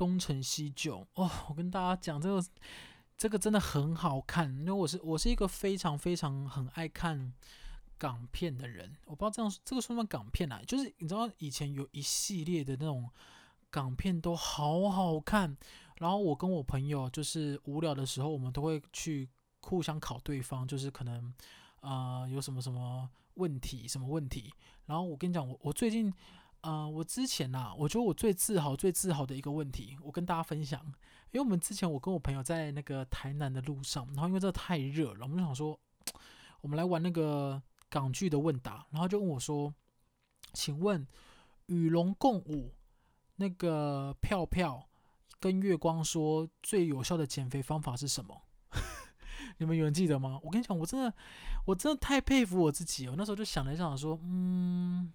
东成西就》哦，我跟大家讲这个这个真的很好看，因为我是我是一个非常非常很爱看港片的人，我不知道这样这个算不算港片啊？就是你知道以前有一系列的那种港片都好好看，然后我跟我朋友就是无聊的时候，我们都会去。互相考对方，就是可能，呃，有什么什么问题，什么问题。然后我跟你讲，我我最近，呃，我之前呐、我觉得我最自豪、最自豪的一个问题，我跟大家分享。因为我们之前我跟我朋友在那个台南的路上，然后因为这太热了，我们就想说，我们来玩那个港剧的问答。然后就问我说，请问与龙共舞那个票票跟月光说最有效的减肥方法是什么？你们有人记得吗？我跟你讲，我真的，我真的太佩服我自己。我那时候就想了一想，说，嗯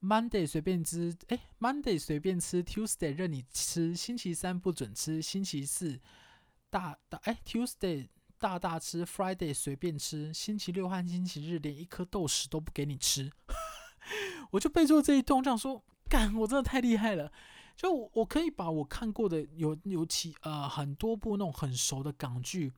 ，Monday 随便吃，哎，Monday 随便吃，Tuesday 任你吃，星期三不准吃，星期四大大，哎，Tuesday 大大吃，Friday 随便吃，星期六和星期日连一颗豆豉都不给你吃。我就背出这一段，这样说，干，我真的太厉害了。就我可以把我看过的有有几呃很多部那种很熟的港剧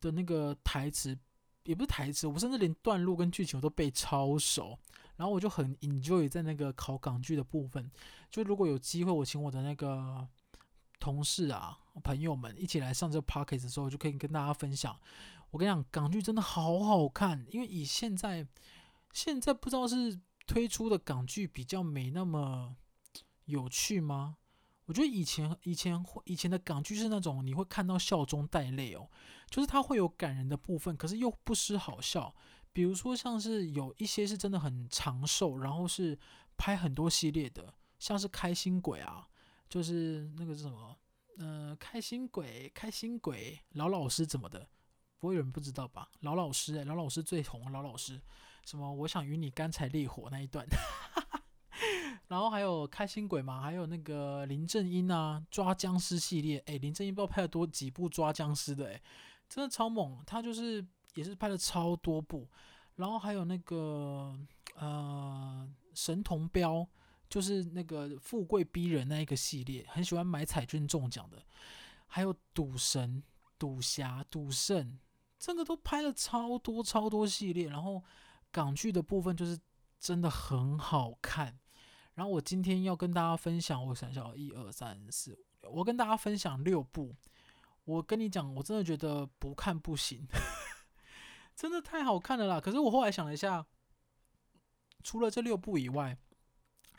的那个台词，也不是台词，我甚至连段落跟剧情我都背超熟。然后我就很 enjoy 在那个考港剧的部分。就如果有机会，我请我的那个同事啊朋友们一起来上这个 pocket 的时候，就可以跟大家分享。我跟你讲，港剧真的好好看，因为以现在现在不知道是推出的港剧比较没那么。有趣吗？我觉得以前以前以前的港剧是那种你会看到笑中带泪哦，就是它会有感人的部分，可是又不失好笑。比如说像是有一些是真的很长寿，然后是拍很多系列的，像是开心鬼啊，就是那个是什么？呃，开心鬼，开心鬼，老老师怎么的？不会有人不知道吧？老老师，哎，老老师最红，老老师，什么？我想与你干柴烈火那一段。然后还有开心鬼嘛，还有那个林正英啊，抓僵尸系列，哎，林正英不知道拍了多几部抓僵尸的，哎，真的超猛，他就是也是拍了超多部。然后还有那个呃神童标，就是那个富贵逼人那一个系列，很喜欢买彩券中奖的。还有赌神、赌侠、赌圣，这个都拍了超多超多系列。然后港剧的部分就是真的很好看。然后我今天要跟大家分享，我想想，一二三四五六，我跟大家分享六部。我跟你讲，我真的觉得不看不行，真的太好看了啦！可是我后来想了一下，除了这六部以外，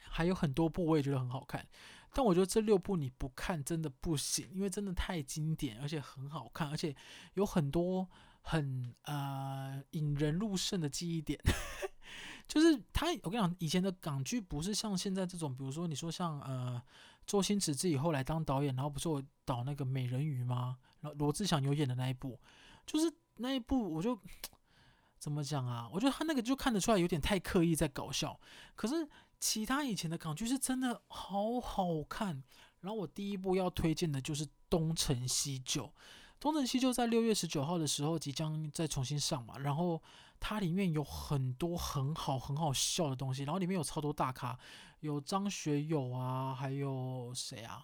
还有很多部我也觉得很好看。但我觉得这六部你不看真的不行，因为真的太经典，而且很好看，而且有很多很呃引人入胜的记忆点。就是他，我跟你讲，以前的港剧不是像现在这种，比如说你说像呃周星驰自己后来当导演，然后不是我导那个美人鱼吗？然后罗志祥有演的那一部，就是那一部我就 怎么讲啊？我觉得他那个就看得出来有点太刻意在搞笑。可是其他以前的港剧是真的好好看。然后我第一部要推荐的就是《东成西就》。《东成西就》在六月十九号的时候即将再重新上嘛，然后它里面有很多很好很好笑的东西，然后里面有超多大咖，有张学友啊，还有谁啊？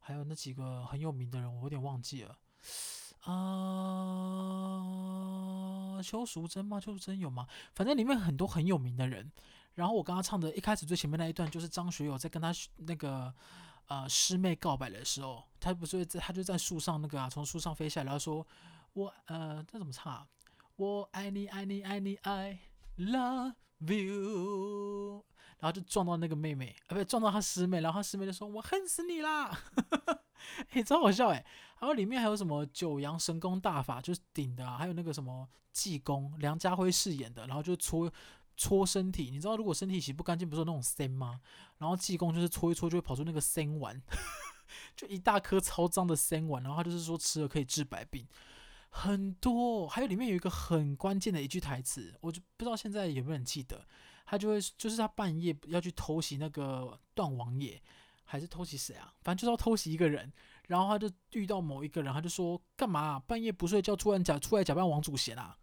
还有那几个很有名的人，我有点忘记了。啊、呃，邱淑贞吗？邱淑贞有吗？反正里面很多很有名的人。然后我刚刚唱的一开始最前面那一段，就是张学友在跟他那个。呃，师妹告白的时候，他不是在，他就在树上那个啊，从树上飞下来，然后说：“我呃，这怎么唱啊？我爱你，爱你，爱你，I love you。”然后就撞到那个妹妹，呃，不，撞到他师妹，然后他师妹就说：“我恨死你啦！”哎，超好笑哎！还有里面还有什么九阳神功大法，就是顶的啊，还有那个什么济公，梁家辉饰演的，然后就搓。搓身体，你知道如果身体洗不干净，不是有那种腥吗？然后济公就是搓一搓就会跑出那个腥丸，就一大颗超脏的生丸，然后他就是说吃了可以治百病，很多，还有里面有一个很关键的一句台词，我就不知道现在有没有人记得，他就会就是他半夜要去偷袭那个段王爷，还是偷袭谁啊？反正就是要偷袭一个人。然后他就遇到某一个人，他就说：“干嘛啊？半夜不睡觉，突然假出来假扮王祖贤啊？”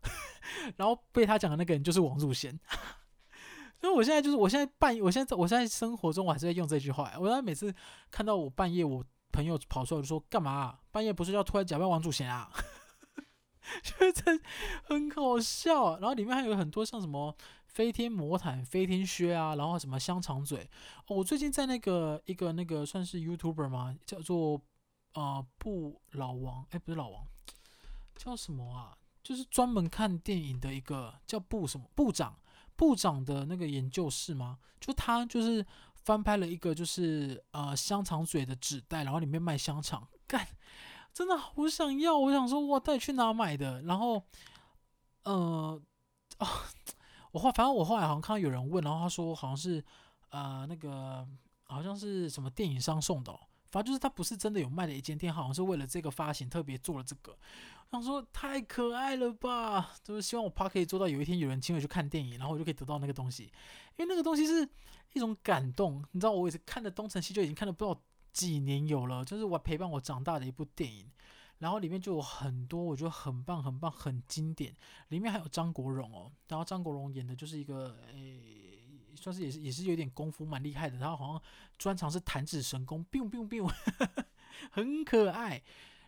然后被他讲的那个人就是王祖贤。所以我现在就是，我现在半夜，我现在我现在生活中我还是在用这句话。我现在每次看到我半夜我朋友跑出来，就说：“干嘛啊？半夜不睡觉，突然假扮王祖贤啊？” 觉得很搞笑。然后里面还有很多像什么飞天魔毯、飞天靴啊，然后什么香肠嘴。我最近在那个一个那个算是 YouTuber 吗？叫做。啊、呃，不老王，哎，不是老王，叫什么啊？就是专门看电影的一个叫部什么部长，部长的那个研究室吗？就他就是翻拍了一个就是呃香肠嘴的纸袋，然后里面卖香肠，干，真的好想要，我想说哇，到底去哪买的？然后呃啊，我后反正我后来好像看到有人问，然后他说好像是呃那个好像是什么电影商送的哦。反正就是他不是真的有卖的一间店，好像是为了这个发行特别做了这个。我想说太可爱了吧，就是希望我怕可以做到有一天有人请我去看电影，然后我就可以得到那个东西，因为那个东西是一种感动。你知道我也是看的《东成西就》已经看了不知道几年有了，就是我陪伴我长大的一部电影，然后里面就有很多我觉得很棒很棒很经典，里面还有张国荣哦，然后张国荣演的就是一个诶。算是也是也是有点功夫蛮厉害的，他好像专长是弹指神功，biu biu biu，很可爱。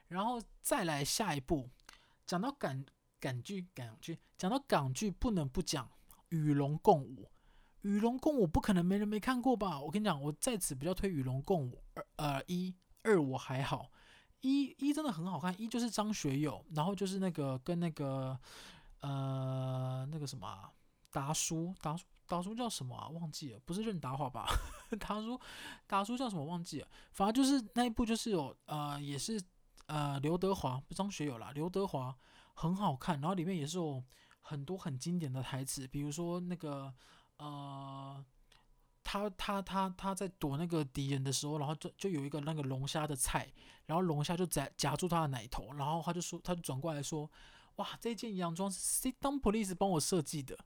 然后再来下一部，讲到港港剧港剧，讲到港剧不能不讲《与龙共舞》。《与龙共舞》不可能没人没看过吧？我跟你讲，我在此比较推《与龙共舞》二呃一二我还好，一一真的很好看，一就是张学友，然后就是那个跟那个呃那个什么、达叔达叔。达叔叫什么啊？忘记了，不是任达华吧？达叔，达叔叫什么？忘记了。反正就是那一部，就是有呃，也是呃，刘德华，不张学友啦，刘德华很好看。然后里面也是有很多很经典的台词，比如说那个呃，他他他他在躲那个敌人的时候，然后就就有一个那个龙虾的菜，然后龙虾就夹夹住他的奶头，然后他就说，他就转过来说，哇，这件洋装是 Sit Down Police 帮我设计的。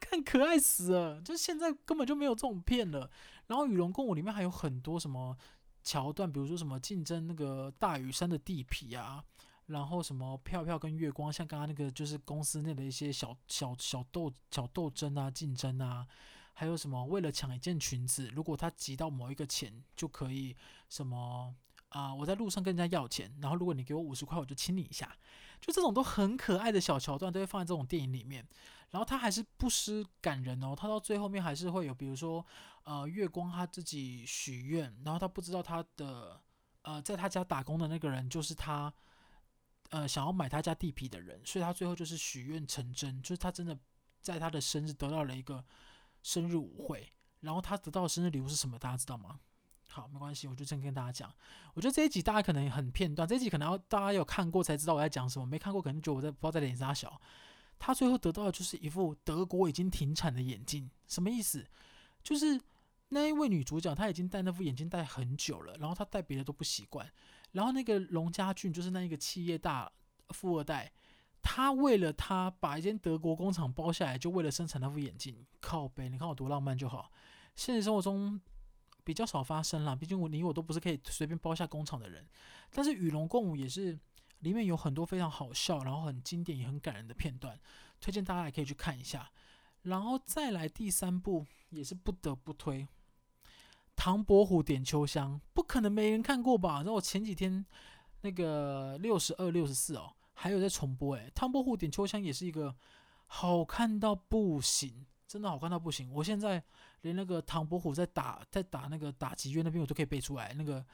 看可爱死了，就现在根本就没有这种片了。然后《与龙共舞》里面还有很多什么桥段，比如说什么竞争那个大屿山的地皮啊，然后什么票票跟月光，像刚刚那个就是公司内的一些小小小斗小斗争啊，竞争啊，还有什么为了抢一件裙子，如果他集到某一个钱就可以什么啊、我在路上跟人家要钱，然后如果你给我五十块，我就亲你一下，就这种都很可爱的小桥段都会放在这种电影里面。然后他还是不失感人哦，他到最后面还是会有，比如说，呃，月光他自己许愿，然后他不知道他的，呃，在他家打工的那个人就是他，呃，想要买他家地皮的人，所以他最后就是许愿成真，就是他真的在他的生日得到了一个生日舞会，然后他得到的生日礼物是什么？大家知道吗？好，没关系，我就先跟大家讲，我觉得这一集大家可能很片段，这一集可能要大家有看过才知道我在讲什么，没看过可能觉得我在不知道在脸上小。他最后得到的就是一副德国已经停产的眼镜，什么意思？就是那一位女主角，她已经戴那副眼镜戴很久了，然后她戴别的都不习惯。然后那个龙家俊就是那一个企业大富二代，他为了他把一间德国工厂包下来，就为了生产那副眼镜。靠北，你看我多浪漫就好。现实生活中比较少发生啦，毕竟我你我都不是可以随便包下工厂的人。但是与龙共舞也是。里面有很多非常好笑，然后很经典也很感人的片段，推荐大家也可以去看一下。然后再来第三部也是不得不推，《唐伯虎点秋香》，不可能没人看过吧？然后我前几天那个六十二、六十四哦，还有在重播诶，《唐伯虎点秋香》也是一个好看到不行，真的好看到不行。我现在连那个唐伯虎在打在打那个打击乐那边我都可以背出来，那个。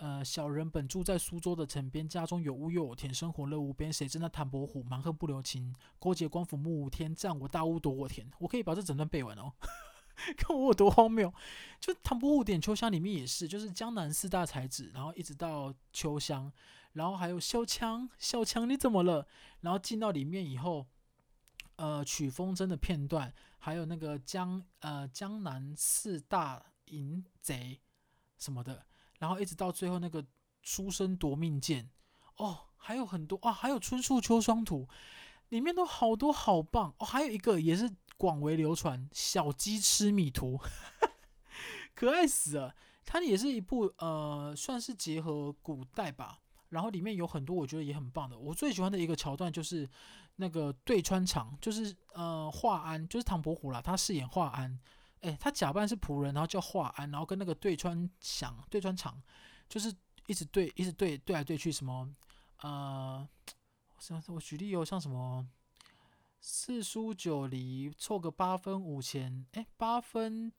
呃，小人本住在苏州的城边，家中有屋又有田，生活乐无边。谁知那唐伯虎蛮横不留情，勾结官府目无天，占我大屋夺我田。我可以把这整段背完哦，看我有多荒谬。就唐伯虎点秋香里面也是，就是江南四大才子，然后一直到秋香，然后还有小强，小强你怎么了？然后进到里面以后，呃，曲风筝的片段，还有那个江呃江南四大淫贼什么的。然后一直到最后那个书生夺命剑，哦，还有很多啊，还有春树秋霜图，里面都好多好棒哦，还有一个也是广为流传，小鸡吃米图，可爱死了。它也是一部呃，算是结合古代吧，然后里面有很多我觉得也很棒的。我最喜欢的一个桥段就是那个对穿肠，就是呃华安，就是唐伯虎啦，他饰演华安，诶，他假扮是仆人，然后叫华安，然后跟那个对穿祥、对穿肠，就是一直对，一直对，对来对去，什么呃，我举例有像什么四书九离凑个八分五钱，诶，八分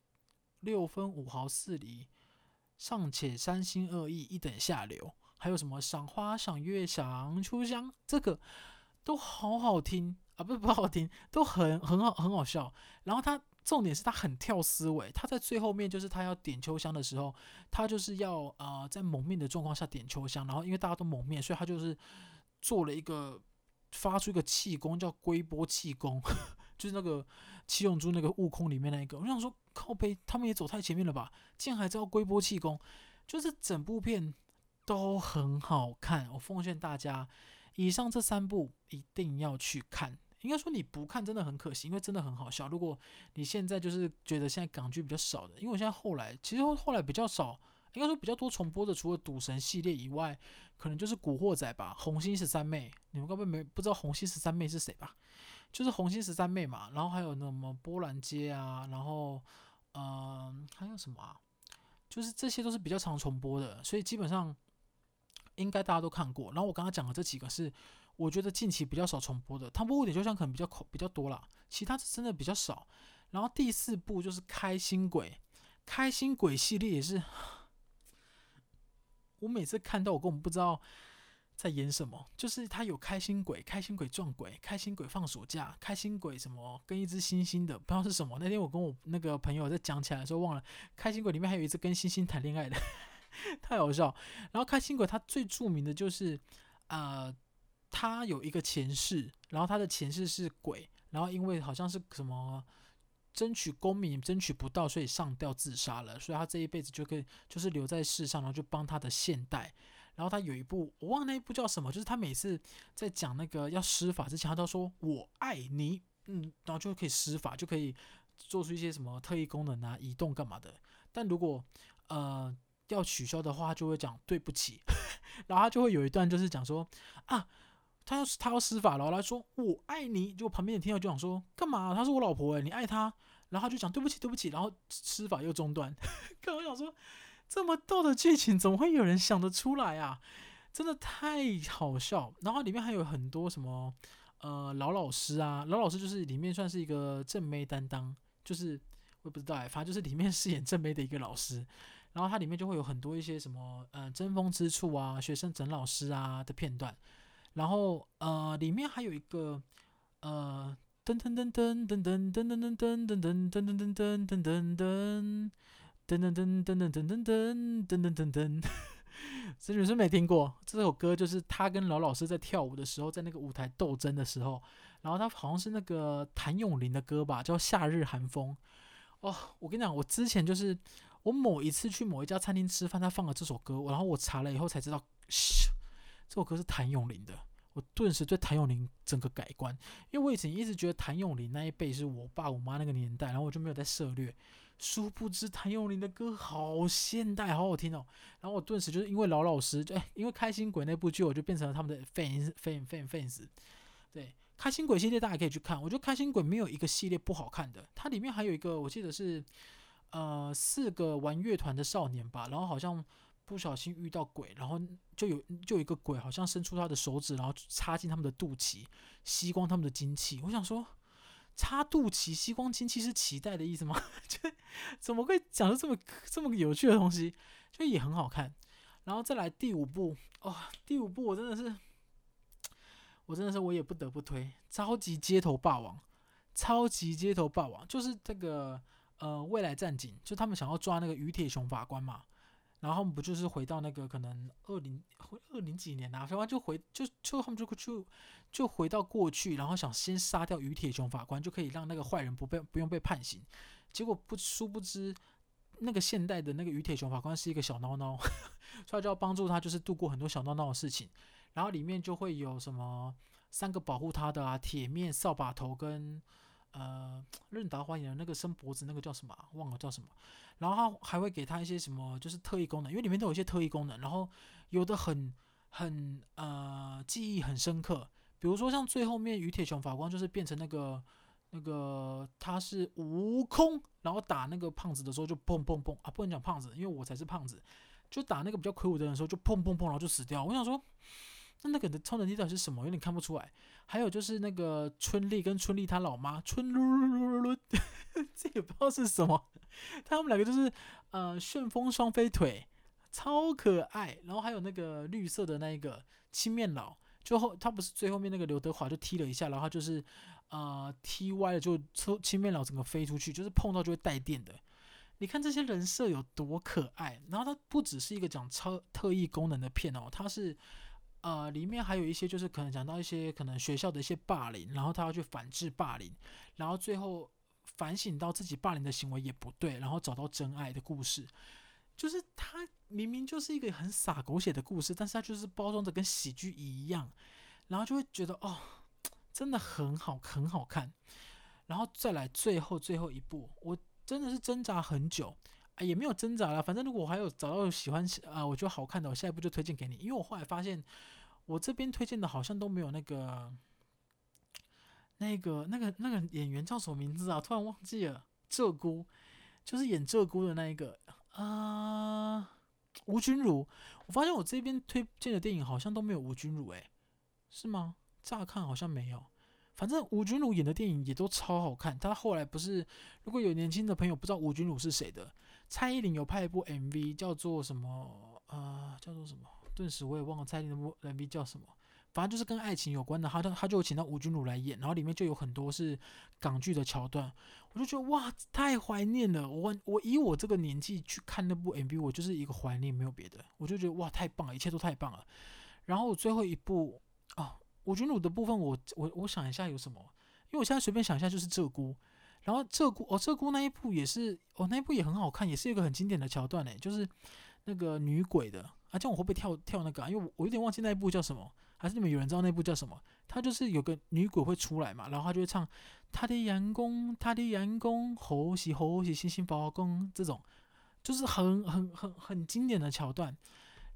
六分五毫四厘。尚且三心二意，一等下流。还有什么赏花、赏月、赏秋香，这个都好好听啊！不是不好听，都很很好，很好笑。然后他重点是他很跳思维，他在最后面就是他要点秋香的时候，他就是要啊、呃、在蒙面的状况下点秋香。然后因为大家都蒙面，所以他就是做了一个发出一个气功，叫龟波气功，就是那个七龙珠那个悟空里面那一个。我想说。靠背，他们也走太前面了吧？竟然还知道龟波气功，就是整部片都很好看。我奉劝大家，以上这三部一定要去看。应该说你不看真的很可惜，因为真的很好笑。如果你现在就是觉得现在港剧比较少的，因为我现在后来其实后来比较少，应该说比较多重播的，除了赌神系列以外，可能就是古惑仔吧。红心十三妹，你们该不会没不知道红心十三妹是谁吧？就是红心十三妹嘛，然后还有那什么波兰街啊，然后。嗯，还有什么啊？就是这些都是比较常重播的，所以基本上应该大家都看过。然后我刚刚讲的这几个是我觉得近期比较少重播的，《唐伯虎点就像》可能比较口比较多啦，其他真的比较少。然后第四部就是《开心鬼》，《开心鬼》系列也是，我每次看到我根本不知道。在演什么？就是他有开心鬼、开心鬼撞鬼、开心鬼放暑假、开心鬼什么跟一只猩猩的，不知道是什么。那天我跟我那个朋友在讲起来的时候，忘了开心鬼里面还有一只跟猩猩谈恋爱的，太好笑。然后开心鬼他最著名的就是，呃，他有一个前世，然后他的前世是鬼，然后因为好像是什么争取功名争取不到，所以上吊自杀了，所以他这一辈子就可以就是留在世上，然后就帮他的现代。然后他有一部，我忘了那一部叫什么，就是他每次在讲那个要施法之前，他都说“我爱你”，嗯，然后就可以施法，就可以做出一些什么特异功能啊，移动干嘛的。但如果呃要取消的话，他就会讲对不起，然后他就会有一段就是讲说啊，他要他要施法，然后他说“我爱你”，就旁边的听友就想说干嘛？他是我老婆诶，你爱他？然后他就讲对不起，对不起，然后施法又中断。刚刚想说。这么逗的剧情，怎么会有人想得出来啊？真的太好笑。然后里面还有很多什么，呃，老老师啊，老老师就是里面算是一个正妹担当，就是我也不知道哎，反正就是里面饰演正妹的一个老师。然后它里面就会有很多一些什么，呃，争风吃醋啊，学生整老师啊的片段。然后呃，里面还有一个，呃，噔噔噔噔噔噔噔噔噔噔噔噔噔噔噔噔噔噔。噔噔噔噔噔噔噔噔噔噔噔噔噔，这女生没听过这首歌，就是他跟老老师在跳舞的时候，在那个舞台斗争的时候，然后他好像是那个谭咏麟的歌吧，叫《夏日寒风》。哦，我跟你讲，我之前就是我某一次去某一家餐厅吃饭，他放了这首歌，然后我查了以后才知道，嘘，这首歌是谭咏麟的。我顿时对谭咏麟整个改观，因为我以前一直觉得谭咏麟那一辈是我爸我妈那个年代，然后我就没有再涉猎。殊不知谭咏麟的歌好现代，好好听哦。然后我顿时就是因为老老师，就哎，因为开心鬼那部剧，我就变成了他们的 fans fans fans fans。对，开心鬼系列大家可以去看，我觉得开心鬼没有一个系列不好看的。它里面还有一个，我记得是呃四个玩乐团的少年吧，然后好像不小心遇到鬼，然后就有就有一个鬼好像伸出他的手指，然后插进他们的肚脐，吸光他们的精气。我想说。插肚脐吸光精气是脐带的意思吗？就怎么会讲出这么这么有趣的东西？就也很好看。然后再来第五部哦，第五部我真的是，我真的是我也不得不推《超级街头霸王》。超级街头霸王就是这个呃未来战警，就他们想要抓那个于铁雄法官嘛。然后他们不就是回到那个可能二零二零几年啊，反正就回就就他们就就就回到过去，然后想先杀掉于铁雄法官，就可以让那个坏人不被不用被判刑。结果不殊不知那个现代的那个于铁雄法官是一个小孬孬，所以就要帮助他，就是度过很多小孬孬的事情。然后里面就会有什么三个保护他的啊，铁面、扫把头跟呃任达华演的那个伸脖子那个叫什么？忘了叫什么。然后他还会给他一些什么，就是特异功能，因为里面都有一些特异功能。然后有的很很呃记忆很深刻，比如说像最后面于铁雄法官就是变成那个那个他是悟空，然后打那个胖子的时候就砰砰砰啊，不能讲胖子，因为我才是胖子，就打那个比较魁梧的人的时候就砰砰砰，然后就死掉。我想说。那那个的超能力到底是什么？有点看不出来。还有就是那个春丽跟春丽她老妈春噜噜噜噜噜，这也不知道是什么。他们两个就是呃旋风双飞腿，超可爱。然后还有那个绿色的那一个青面佬，最后他不是最后面那个刘德华就踢了一下，然后就是呃踢歪了，就出青面佬整个飞出去，就是碰到就会带电的。你看这些人设有多可爱。然后它不只是一个讲超特异功能的片哦，它是。呃，里面还有一些就是可能讲到一些可能学校的一些霸凌，然后他要去反制霸凌，然后最后反省到自己霸凌的行为也不对，然后找到真爱的故事。就是他明明就是一个很洒狗血的故事，但是他就是包装的跟喜剧一样，然后就会觉得哦，真的很好，很好看。然后再来最后最后一部，我真的是挣扎很久。也没有挣扎了，反正如果我还有找到喜欢啊、我觉得好看的，我下一步就推荐给你。因为我后来发现，我这边推荐的好像都没有那个、那个、那个、那个演员叫什么名字啊？突然忘记了。鹧鸪，就是演鹧鸪的那一个啊、吴君如。我发现我这边推荐的电影好像都没有吴君如，诶，是吗？乍看好像没有。反正吴君如演的电影也都超好看。他后来不是，如果有年轻的朋友不知道吴君如是谁的。蔡依林有拍一部 MV，叫做什么？呃，叫做什么？顿时我也忘了蔡依林的 MV 叫什么。反正就是跟爱情有关的，他他就请到吴君如来演，然后里面就有很多是港剧的桥段，我就觉得哇，太怀念了。我我以我这个年纪去看那部 MV，我就是一个怀念，没有别的。我就觉得哇，太棒了，一切都太棒了。然后最后一部啊，吴君如的部分我，我我想一下有什么，因为我现在随便想一下就是鹧鸪。然后鹧鸪哦，鹧鸪那一部也是哦，那一部也很好看，也是一个很经典的桥段诶，就是那个女鬼的啊，这样我会不会跳跳那个啊？因为我我有点忘记那一部叫什么，还是你们有人知道那部叫什么？它就是有个女鬼会出来嘛，然后她就会唱她的阳光，她的阳光，呼吸呼吸星星发光，这种就是很很很很经典的桥段。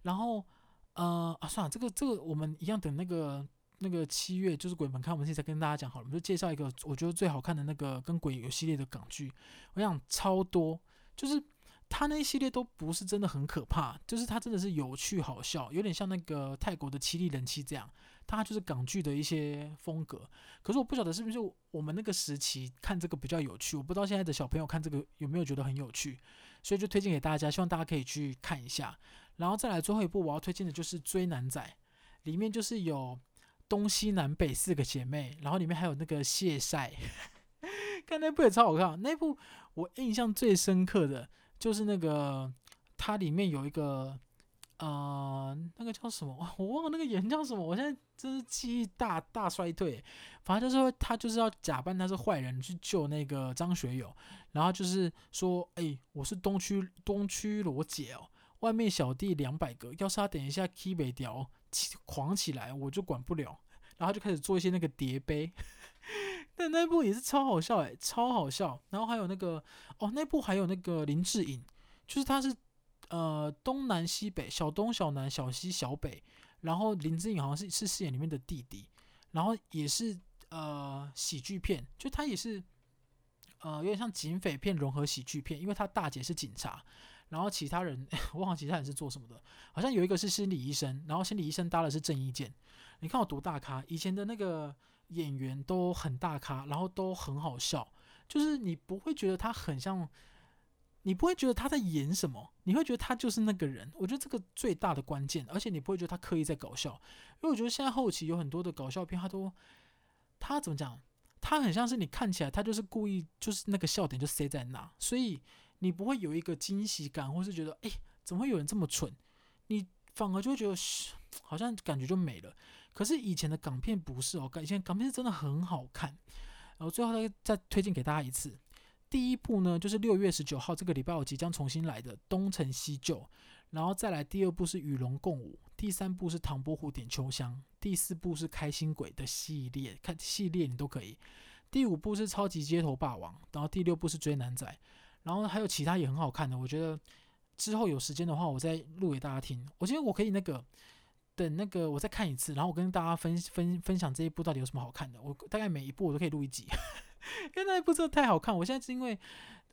然后呃啊，算了，这个这个我们一样等那个。那个七月就是鬼门开，我们现在跟大家讲好了，我们就介绍一个我觉得最好看的那个跟鬼有系列的港剧。我想超多，就是它那一系列都不是真的很可怕，就是它真的是有趣好笑，有点像那个泰国的七力人妻这样，它就是港剧的一些风格。可是我不晓得是不是我们那个时期看这个比较有趣，我不知道现在的小朋友看这个有没有觉得很有趣，所以就推荐给大家，希望大家可以去看一下。然后再来最后一部我要推荐的就是《追男仔》，里面就是有。东西南北四个姐妹，然后里面还有那个谢晒，看那部也超好看。那部我印象最深刻的就是那个，它里面有一个，呃，那个叫什么？我忘了那个演员叫什么。我现在真是记忆大大衰退。反正就是说，他就是要假扮他是坏人去救那个张学友，然后就是说，哎、我是东区东区罗姐哦，外面小弟两百个，要是他等一下 key 北调狂起来，我就管不了。然后就开始做一些那个叠杯，但那部也是超好笑诶，超好笑。然后还有那个哦，那部还有那个林志颖，就是他是呃东南西北，小东小南小西小北，然后林志颖好像是是饰演里面的弟弟，然后也是呃喜剧片，就他也是呃有点像警匪片融合喜剧片，因为他大姐是警察，然后其他人 我忘了其他人是做什么的，好像有一个是心理医生，然后心理医生搭的是郑伊健。你看我多大咖，以前的那个演员都很大咖，然后都很好笑，就是你不会觉得他很像，你不会觉得他在演什么，你会觉得他就是那个人。我觉得这个最大的关键，而且你不会觉得他刻意在搞笑，因为我觉得现在后期有很多的搞笑片，他都他怎么讲，他很像是你看起来他就是故意，就是那个笑点就塞在那，所以你不会有一个惊喜感，或是觉得哎，怎么会有人这么蠢？你反而就觉得好像感觉就没了。可是以前的港片不是哦，以前港片是真的很好看。然后最后再再推荐给大家一次，第一部呢，就是六月十九号这个礼拜我即将重新来的《东成西就》，然后再来第二部是《与龙共舞》，第三部是《唐伯虎点秋香》，第四部是《开心鬼》的系列，看系列你都可以。第五部是《超级街头霸王》，然后第六部是《追男仔》，然后还有其他也很好看的，我觉得之后有时间的话，我再录给大家听。我觉得我可以那个。等那个我再看一次，然后我跟大家分分分享这一部到底有什么好看的。我大概每一部我都可以录一集，因为那一部真的太好看。我现在是因为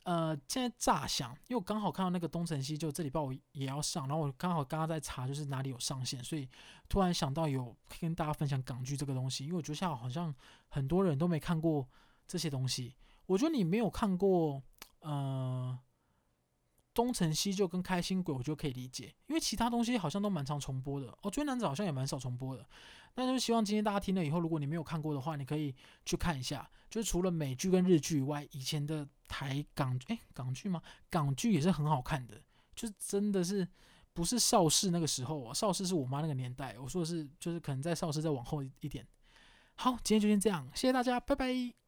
呃现在乍想，因为我刚好看到那个东成西就这礼拜我也要上，然后我刚好刚刚在查就是哪里有上线，所以突然想到有跟大家分享港剧这个东西。因为我觉得现在好像很多人都没看过这些东西。我觉得你没有看过呃。东成西就跟开心鬼，我觉得可以理解，因为其他东西好像都蛮常重播的。哦，追男子好像也蛮少重播的。那就希望今天大家听了以后，如果你没有看过的话，你可以去看一下。就是除了美剧跟日剧以外，以前的台港诶，港剧吗？港剧也是很好看的。就是真的是不是邵氏那个时候啊，邵氏是我妈那个年代。我说的是，就是可能在邵氏再往后一点。好，今天就先这样，谢谢大家，拜拜。